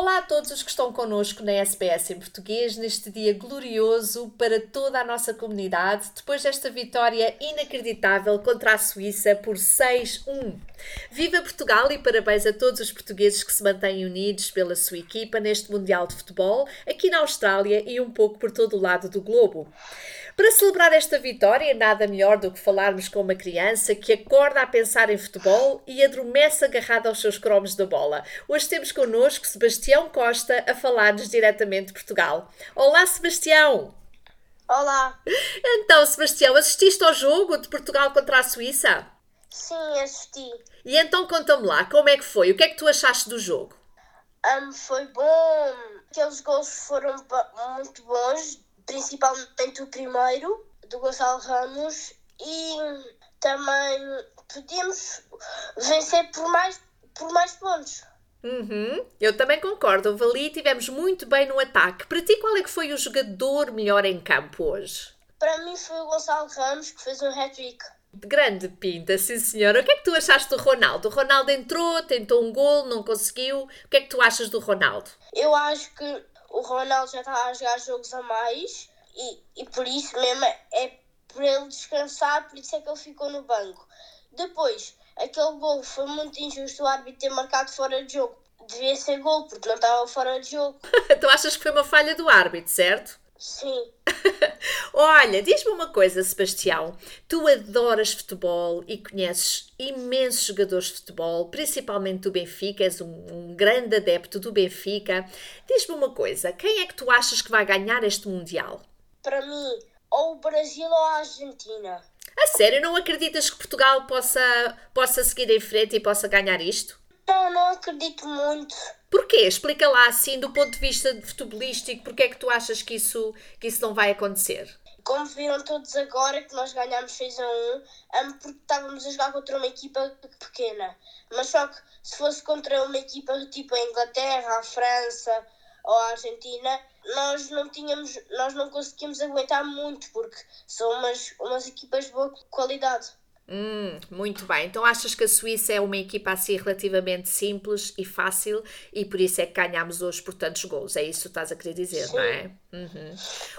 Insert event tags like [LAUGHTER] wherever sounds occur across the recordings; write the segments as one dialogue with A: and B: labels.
A: Olá a todos os que estão connosco na SBS em português neste dia glorioso para toda a nossa comunidade, depois desta vitória inacreditável contra a Suíça por 6-1. Viva Portugal e parabéns a todos os portugueses que se mantêm unidos pela sua equipa neste Mundial de Futebol, aqui na Austrália e um pouco por todo o lado do globo. Para celebrar esta vitória, nada melhor do que falarmos com uma criança que acorda a pensar em futebol e adormece agarrada aos seus cromos da bola. Hoje temos connosco Sebastião Costa a falar-nos diretamente de Portugal. Olá, Sebastião!
B: Olá!
A: Então, Sebastião, assististe ao jogo de Portugal contra a Suíça?
B: Sim, assisti.
A: E então conta-me lá, como é que foi? O que é que tu achaste do jogo?
B: Um, foi bom. Aqueles gols foram muito bons principalmente o primeiro, do Gonçalo Ramos, e também podíamos vencer por mais, por mais pontos.
A: Uhum, eu também concordo. O ali tivemos muito bem no ataque. Para ti, qual é que foi o jogador melhor em campo hoje?
B: Para mim foi o Gonçalo Ramos que fez um hat-trick.
A: Grande pinta, sim senhora. O que é que tu achaste do Ronaldo? O Ronaldo entrou, tentou um gol, não conseguiu. O que é que tu achas do Ronaldo?
B: Eu acho que o Ronaldo já está a jogar jogos a mais e, e por isso mesmo é para ele descansar, por isso é que ele ficou no banco. Depois, aquele gol foi muito injusto o árbitro ter marcado fora de jogo. Devia ser gol, porque não estava fora de jogo. [LAUGHS]
A: tu achas que foi uma falha do árbitro, certo?
B: Sim. [LAUGHS]
A: Olha, diz-me uma coisa, Sebastião. Tu adoras futebol e conheces imensos jogadores de futebol, principalmente do Benfica, és um, um grande adepto do Benfica. Diz-me uma coisa, quem é que tu achas que vai ganhar este Mundial?
B: Para mim, ou o Brasil ou a Argentina.
A: A sério, não acreditas que Portugal possa, possa seguir em frente e possa ganhar isto?
B: Não, não acredito muito.
A: Porquê? Explica lá assim, do ponto de vista futebolístico, porque é que tu achas que isso, que isso não vai acontecer?
B: Como viram todos agora que nós ganhámos 6 a 1, porque estávamos a jogar contra uma equipa pequena. Mas só que se fosse contra uma equipa tipo a Inglaterra, a França ou a Argentina, nós não tínhamos, nós não conseguimos aguentar muito, porque são umas, umas equipas de boa qualidade.
A: Hum, muito bem. Então achas que a Suíça é uma equipa assim relativamente simples e fácil e por isso é que ganhamos hoje por tantos gols. É isso que estás a querer dizer,
B: Sim.
A: não é? Uhum.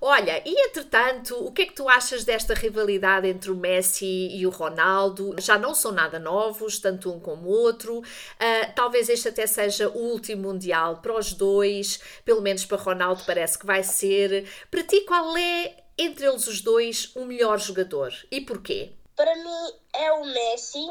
A: Olha, e entretanto, o que é que tu achas desta rivalidade entre o Messi e o Ronaldo? Já não são nada novos, tanto um como o outro. Uh, talvez este até seja o último Mundial para os dois, pelo menos para Ronaldo parece que vai ser. Para ti, qual é, entre eles os dois, o melhor jogador e porquê?
B: Para mim é o Messi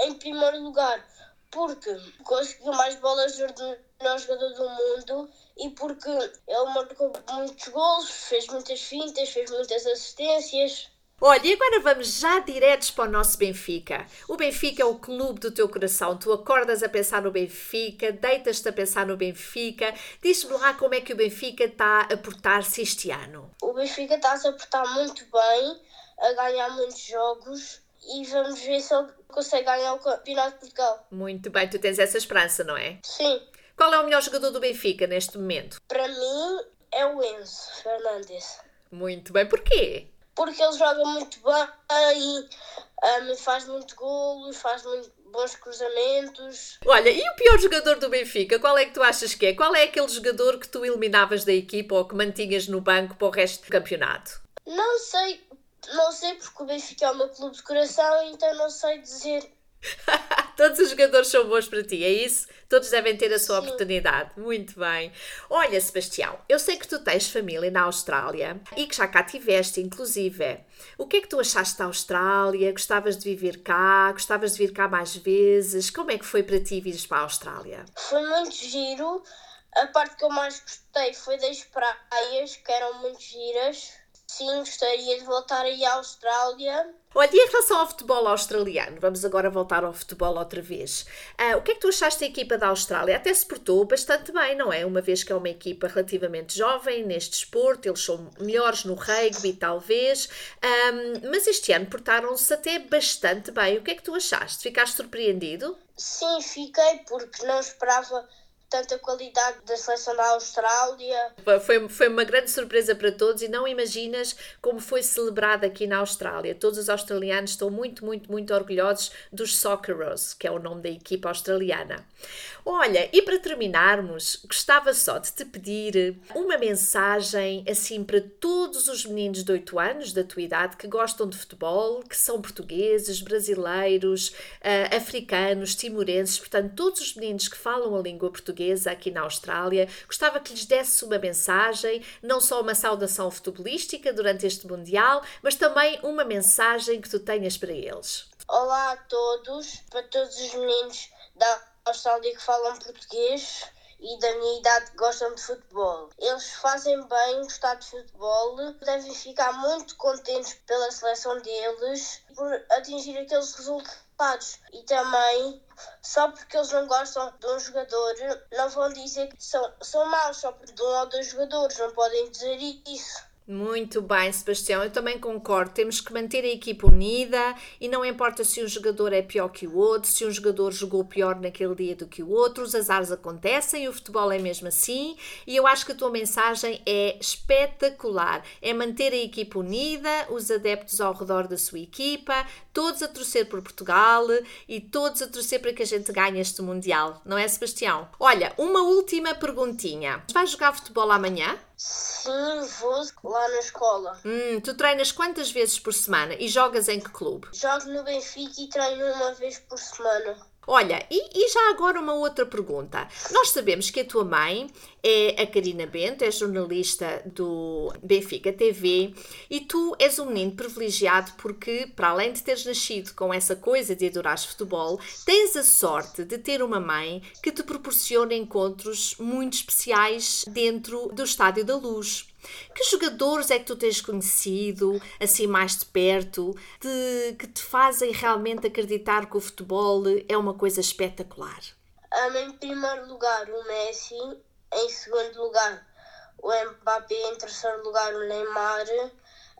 B: em primeiro lugar, porque conseguiu mais bolas de melhor jogador do mundo e porque ele marcou muitos gols, fez muitas fintas, fez muitas assistências.
A: Olha, e agora vamos já diretos para o nosso Benfica. O Benfica é o clube do teu coração. Tu acordas a pensar no Benfica, deitas-te a pensar no Benfica. Diz-me lá como é que o Benfica está a portar-se este ano.
B: O Benfica está-se a portar muito bem a ganhar muitos jogos e vamos ver se ele consegue ganhar o Campeonato de Portugal.
A: Muito bem, tu tens essa esperança, não é?
B: Sim.
A: Qual é o melhor jogador do Benfica neste momento?
B: Para mim é o Enzo Fernandes.
A: Muito bem, porquê?
B: Porque ele joga muito bem, um, faz muito golos, faz muito bons cruzamentos.
A: Olha, e o pior jogador do Benfica, qual é que tu achas que é? Qual é aquele jogador que tu eliminavas da equipa ou que mantinhas no banco para o resto do campeonato?
B: Não sei, não sei porque o Benfica é o meu clube de coração, então não sei dizer. [LAUGHS]
A: Todos os jogadores são bons para ti, é isso? Todos devem ter a sua
B: Sim.
A: oportunidade. Muito bem. Olha, Sebastião, eu sei que tu tens família na Austrália e que já cá tiveste, inclusive. O que é que tu achaste da Austrália? Gostavas de viver cá? Gostavas de vir cá mais vezes? Como é que foi para ti vires para a Austrália?
B: Foi muito giro. A parte que eu mais gostei foi das praias, que eram muito giras. Sim, gostaria de voltar aí à Austrália.
A: Olha, e em relação ao futebol australiano, vamos agora voltar ao futebol outra vez. Ah, o que é que tu achaste da equipa da Austrália? Até se portou bastante bem, não é? Uma vez que é uma equipa relativamente jovem neste desporto, eles são melhores no rugby, talvez, um, mas este ano portaram-se até bastante bem. O que é que tu achaste? Ficaste surpreendido?
B: Sim, fiquei porque não esperava tanta qualidade da seleção da Austrália.
A: Foi, foi uma grande surpresa para todos e não imaginas como foi celebrado aqui na Austrália. Todos os australianos estão muito, muito, muito orgulhosos dos Socceroos, que é o nome da equipa australiana. Olha, e para terminarmos, gostava só de te pedir uma mensagem assim para todos os meninos de 8 anos da tua idade que gostam de futebol, que são portugueses, brasileiros, uh, africanos, timorenses, portanto, todos os meninos que falam a língua portuguesa aqui na Austrália. Gostava que lhes desse uma mensagem, não só uma saudação futebolística durante este Mundial, mas também uma mensagem que tu tenhas para eles.
B: Olá a todos, para todos os meninos da Austrália que falam português e da minha idade que gostam de futebol. Eles fazem bem gostar de futebol, devem ficar muito contentes pela seleção deles por atingir aqueles resultados. E também, só porque eles não gostam de um jogador, não vão dizer que são, são maus só por de um ou dois jogadores, não podem dizer isso.
A: Muito bem, Sebastião, eu também concordo. Temos que manter a equipa unida e não importa se um jogador é pior que o outro, se um jogador jogou pior naquele dia do que o outro, os azares acontecem, o futebol é mesmo assim e eu acho que a tua mensagem é espetacular. É manter a equipa unida, os adeptos ao redor da sua equipa, todos a torcer por Portugal e todos a torcer para que a gente ganhe este Mundial, não é, Sebastião? Olha, uma última perguntinha. Vais jogar futebol amanhã?
B: Sim, vou lá na escola.
A: Hum, tu treinas quantas vezes por semana e jogas em que clube?
B: Jogo no Benfica e treino uma vez por semana.
A: Olha, e, e, já agora uma outra pergunta. Nós sabemos que a tua mãe é a Karina Bento, é jornalista do Benfica TV e tu és um menino privilegiado porque, para além de teres nascido com essa coisa de adorares futebol, tens a sorte de ter uma mãe que te proporciona encontros muito especiais dentro do Estádio da Luz. Que jogadores é que tu tens conhecido, assim mais de perto, de, que te fazem realmente acreditar que o futebol é uma coisa espetacular?
B: Um, em primeiro lugar, o Messi. Em segundo lugar, o Mbappé. Em terceiro lugar, o Neymar.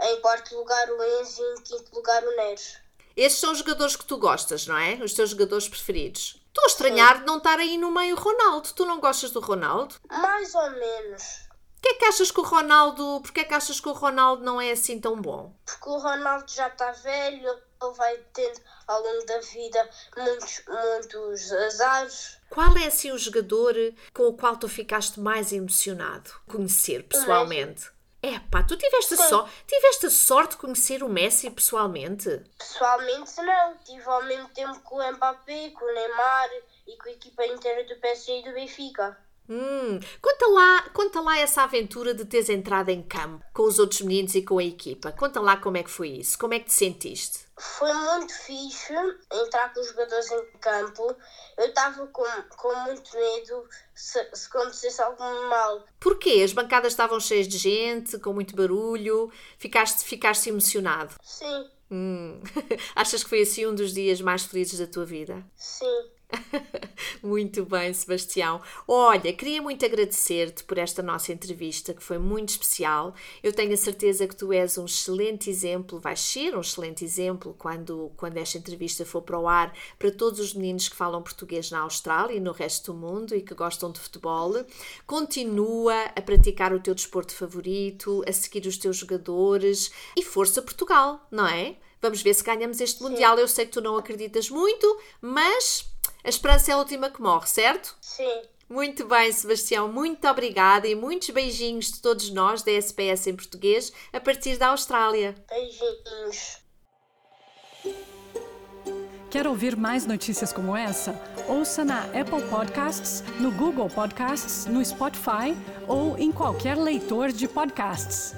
B: Em quarto lugar, o Enzo. Em quinto lugar, o Neres.
A: Esses são os jogadores que tu gostas, não é? Os teus jogadores preferidos. Estou a estranhar de não estar aí no meio o Ronaldo. Tu não gostas do Ronaldo?
B: Mais ou menos.
A: Porquê é que achas que o Ronaldo, porquê é que achas que o Ronaldo não é assim tão bom?
B: Porque o Ronaldo já está velho, ele vai tendo ao longo da vida muitos, muitos azares.
A: Qual é assim o jogador com o qual tu ficaste mais emocionado conhecer pessoalmente? É pá, tu tiveste, só, tiveste a sorte de conhecer o Messi pessoalmente?
B: Pessoalmente não, tive ao mesmo tempo com o Mbappé, com o Neymar e com a equipa inteira do PSG e do Benfica.
A: Hum, conta lá, conta lá essa aventura de teres entrado em campo com os outros meninos e com a equipa. Conta lá como é que foi isso, como é que te sentiste?
B: Foi muito fixe entrar com os jogadores em campo. Eu estava com, com muito medo se, se acontecesse algo mal.
A: Porquê? As bancadas estavam cheias de gente, com muito barulho. Ficaste, ficaste emocionado?
B: Sim.
A: Hum. [LAUGHS] Achas que foi assim um dos dias mais felizes da tua vida?
B: Sim. [LAUGHS]
A: muito bem, Sebastião. Olha, queria muito agradecer-te por esta nossa entrevista, que foi muito especial. Eu tenho a certeza que tu és um excelente exemplo, vais ser um excelente exemplo quando, quando esta entrevista for para o ar para todos os meninos que falam português na Austrália e no resto do mundo e que gostam de futebol. Continua a praticar o teu desporto favorito, a seguir os teus jogadores e força Portugal, não é? Vamos ver se ganhamos este Mundial. Eu sei que tu não acreditas muito, mas a esperança é a última que morre, certo?
B: Sim.
A: Muito bem, Sebastião, muito obrigada e muitos beijinhos de todos nós da SPS em português a partir da Austrália.
B: Beijinhos.
C: Quer ouvir mais notícias como essa? Ouça na Apple Podcasts, no Google Podcasts, no Spotify ou em qualquer leitor de podcasts.